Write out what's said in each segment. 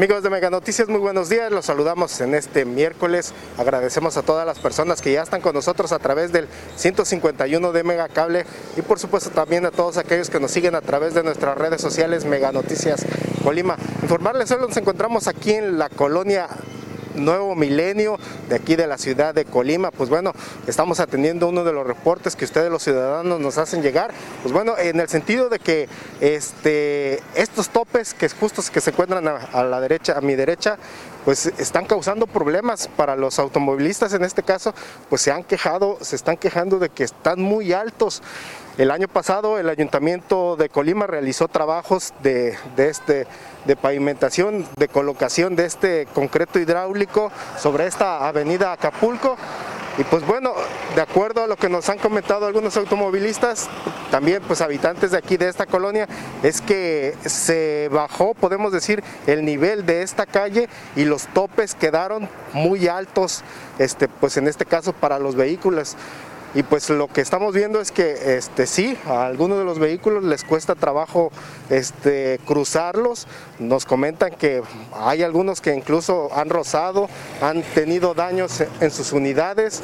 Amigos de Mega Noticias, muy buenos días. Los saludamos en este miércoles. Agradecemos a todas las personas que ya están con nosotros a través del 151 de Mega Cable y por supuesto también a todos aquellos que nos siguen a través de nuestras redes sociales Mega Noticias Colima. Informarles, hoy nos encontramos aquí en la colonia nuevo milenio de aquí de la ciudad de Colima. Pues bueno, estamos atendiendo uno de los reportes que ustedes los ciudadanos nos hacen llegar. Pues bueno, en el sentido de que este, estos topes que justos que se encuentran a, la derecha, a mi derecha, pues están causando problemas para los automovilistas en este caso, pues se han quejado, se están quejando de que están muy altos. El año pasado el Ayuntamiento de Colima realizó trabajos de, este, de pavimentación, de colocación de este concreto hidráulico sobre esta avenida Acapulco. Y pues bueno, de acuerdo a lo que nos han comentado algunos automovilistas, también pues habitantes de aquí de esta colonia, es que se bajó, podemos decir, el nivel de esta calle y los topes quedaron muy altos, este, pues en este caso para los vehículos y pues lo que estamos viendo es que este, sí, a algunos de los vehículos les cuesta trabajo este, cruzarlos, nos comentan que hay algunos que incluso han rozado, han tenido daños en sus unidades,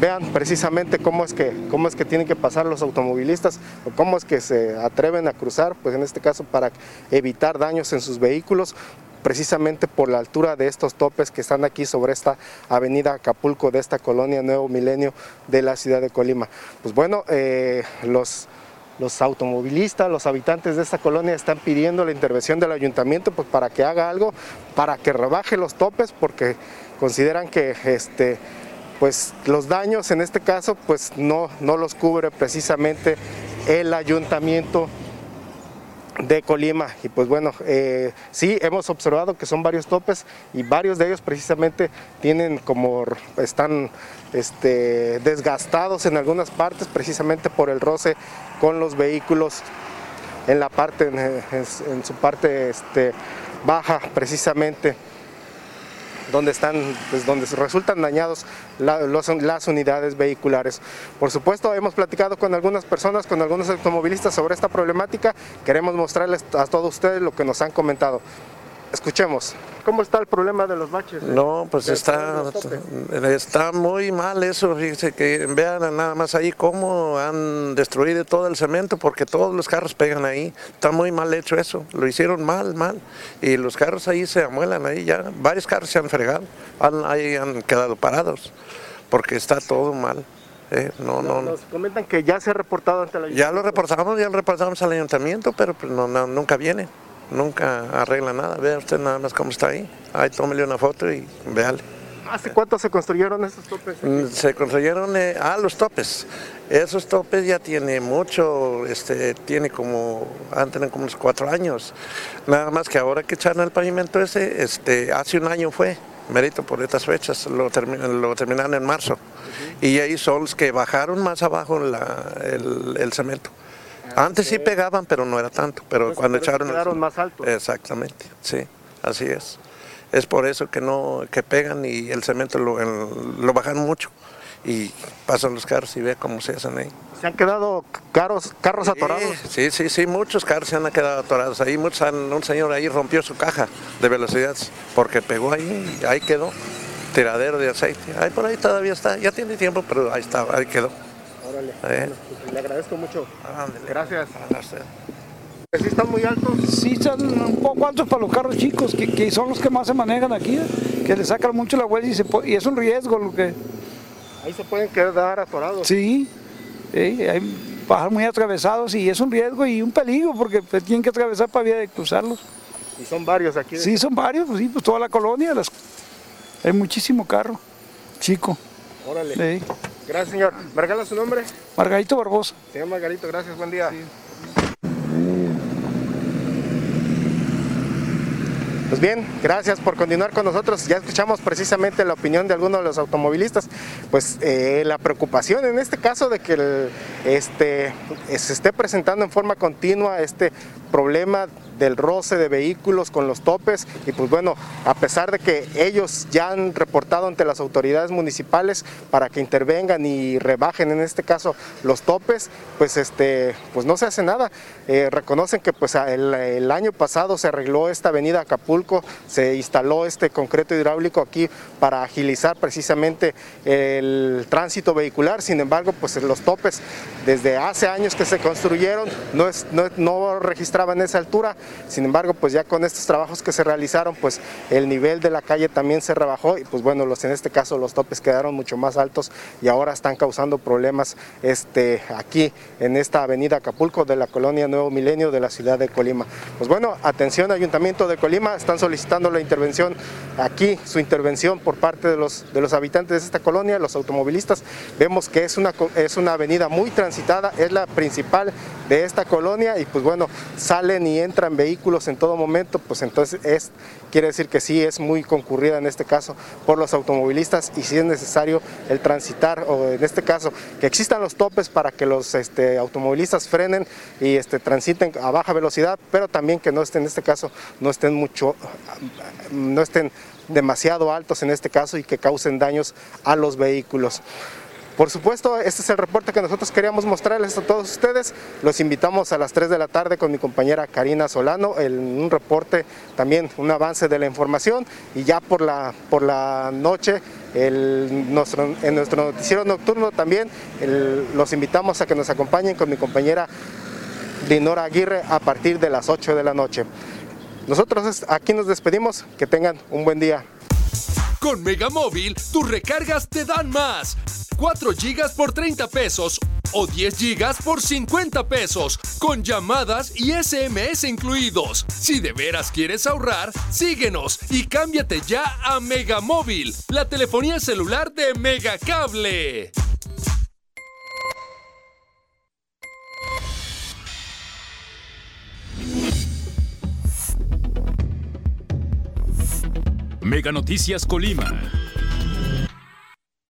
vean precisamente cómo es que cómo es que tienen que pasar los automovilistas o cómo es que se atreven a cruzar, pues en este caso para evitar daños en sus vehículos, precisamente por la altura de estos topes que están aquí sobre esta avenida Acapulco de esta colonia Nuevo Milenio de la ciudad de Colima. Pues bueno, eh, los, los automovilistas, los habitantes de esta colonia están pidiendo la intervención del ayuntamiento pues, para que haga algo, para que rebaje los topes, porque consideran que este, pues, los daños en este caso pues, no, no los cubre precisamente el ayuntamiento de Colima. Y pues bueno, eh, sí hemos observado que son varios topes y varios de ellos precisamente tienen como, están este, desgastados en algunas partes precisamente por el roce con los vehículos en la parte, en, su parte este, baja precisamente donde están, pues, donde resultan dañados las unidades vehiculares. Por supuesto, hemos platicado con algunas personas, con algunos automovilistas sobre esta problemática. Queremos mostrarles a todos ustedes lo que nos han comentado. Escuchemos. ¿Cómo está el problema de los baches? No, pues está, está muy mal eso, fíjense que vean nada más ahí cómo han destruido todo el cemento porque todos los carros pegan ahí, está muy mal hecho eso, lo hicieron mal, mal, y los carros ahí se amuelan ahí ya, varios carros se han fregado, ahí han quedado parados porque está todo mal. Eh, no, no, Nos comentan que ya se ha reportado ante el ayuntamiento. Ya lo reportamos, ya lo reportamos al ayuntamiento, pero pues no, nunca viene nunca arregla nada. Vea usted nada más cómo está ahí. Ahí tómele una foto y véale. ¿Hace cuánto se construyeron esos topes? Mm, se construyeron, eh, ah, los topes. Esos topes ya tiene mucho, este, tiene como, antes como unos cuatro años. Nada más que ahora que echaron el pavimento ese, este, hace un año fue, mérito por estas fechas, lo, lo terminaron en marzo. Y ahí son los que bajaron más abajo el, el cemento. Antes sí pegaban, pero no era tanto. Pero cuando echaron... Quedaron más altos. Exactamente, sí, así es. Es por eso que no que pegan y el cemento lo, lo bajan mucho y pasan los carros y ve cómo se hacen ahí. ¿Se han quedado carros, carros atorados? Sí, sí, sí, muchos carros se han quedado atorados. Ahí muchos un señor ahí rompió su caja de velocidad porque pegó ahí y ahí quedó. Tiradero de aceite. Ahí por ahí todavía está, ya tiene tiempo, pero ahí está, ahí quedó. Órale. Eh. Pues, le agradezco mucho. Gracias. ¿Sí están muy altos? Sí, están un poco altos para los carros chicos, que, son los que más se manejan aquí, ¿eh? que le sacan mucho la vuelta y, y es un riesgo lo que... Ahí se pueden quedar atorados. Sí, hay bajar muy atravesados y es un riesgo y un peligro porque pues, tienen que atravesar para vía de cruzarlos. ¿Y son varios aquí? Sí, son varios, pues sí, pues toda la colonia, las... hay muchísimo carro chico. Órale. Gracias, señor. ¿Me regala su nombre? Margarito Barbosa. Señor Margarito, gracias, buen día. Pues bien, gracias por continuar con nosotros. Ya escuchamos precisamente la opinión de algunos de los automovilistas. Pues eh, la preocupación en este caso de que este, se esté presentando en forma continua este problema del roce de vehículos con los topes y pues bueno, a pesar de que ellos ya han reportado ante las autoridades municipales para que intervengan y rebajen en este caso los topes, pues este pues no se hace nada. Eh, reconocen que pues el, año pasado se arregló esta avenida Acapulco, se instaló este concreto hidráulico aquí para agilizar precisamente el tránsito vehicular, sin embargo pues los topes desde hace años que se construyeron no, es, no, no registraban esa altura, sin embargo pues ya con estos trabajos que se realizaron pues el nivel de la calle también se rebajó y pues bueno los en este caso los topes quedaron mucho más altos y ahora están causando problemas este, aquí en esta avenida Acapulco de la colonia Nuevo Milenio de la ciudad de Colima. Pues bueno, atención Ayuntamiento de Colima, están solicitando la intervención aquí, su intervención por parte de los, de los habitantes de esta colonia, los automovilistas. Vemos que es una, es una avenida muy transitada, es la principal de esta colonia y pues bueno, salen y entran vehículos en todo momento, pues entonces es, quiere decir que sí es muy concurrida en este caso por los automovilistas y si es necesario el transitar o en este caso que existan los topes para que los este, automovilistas frenen y este, transiten a baja velocidad, pero también que no estén en este caso, no estén mucho, no estén demasiado altos en este caso y que causen daños a los vehículos. Por supuesto, este es el reporte que nosotros queríamos mostrarles a todos ustedes. Los invitamos a las 3 de la tarde con mi compañera Karina Solano, en un reporte también, un avance de la información y ya por la, por la noche en nuestro noticiero nocturno también los invitamos a que nos acompañen con mi compañera Dinora Aguirre a partir de las 8 de la noche. Nosotros aquí nos despedimos, que tengan un buen día. Con Megamóvil, tus recargas te dan más. 4 GB por 30 pesos o 10 GB por 50 pesos, con llamadas y SMS incluidos. Si de veras quieres ahorrar, síguenos y cámbiate ya a Megamóvil, la telefonía celular de Megacable. Mega Noticias Colima.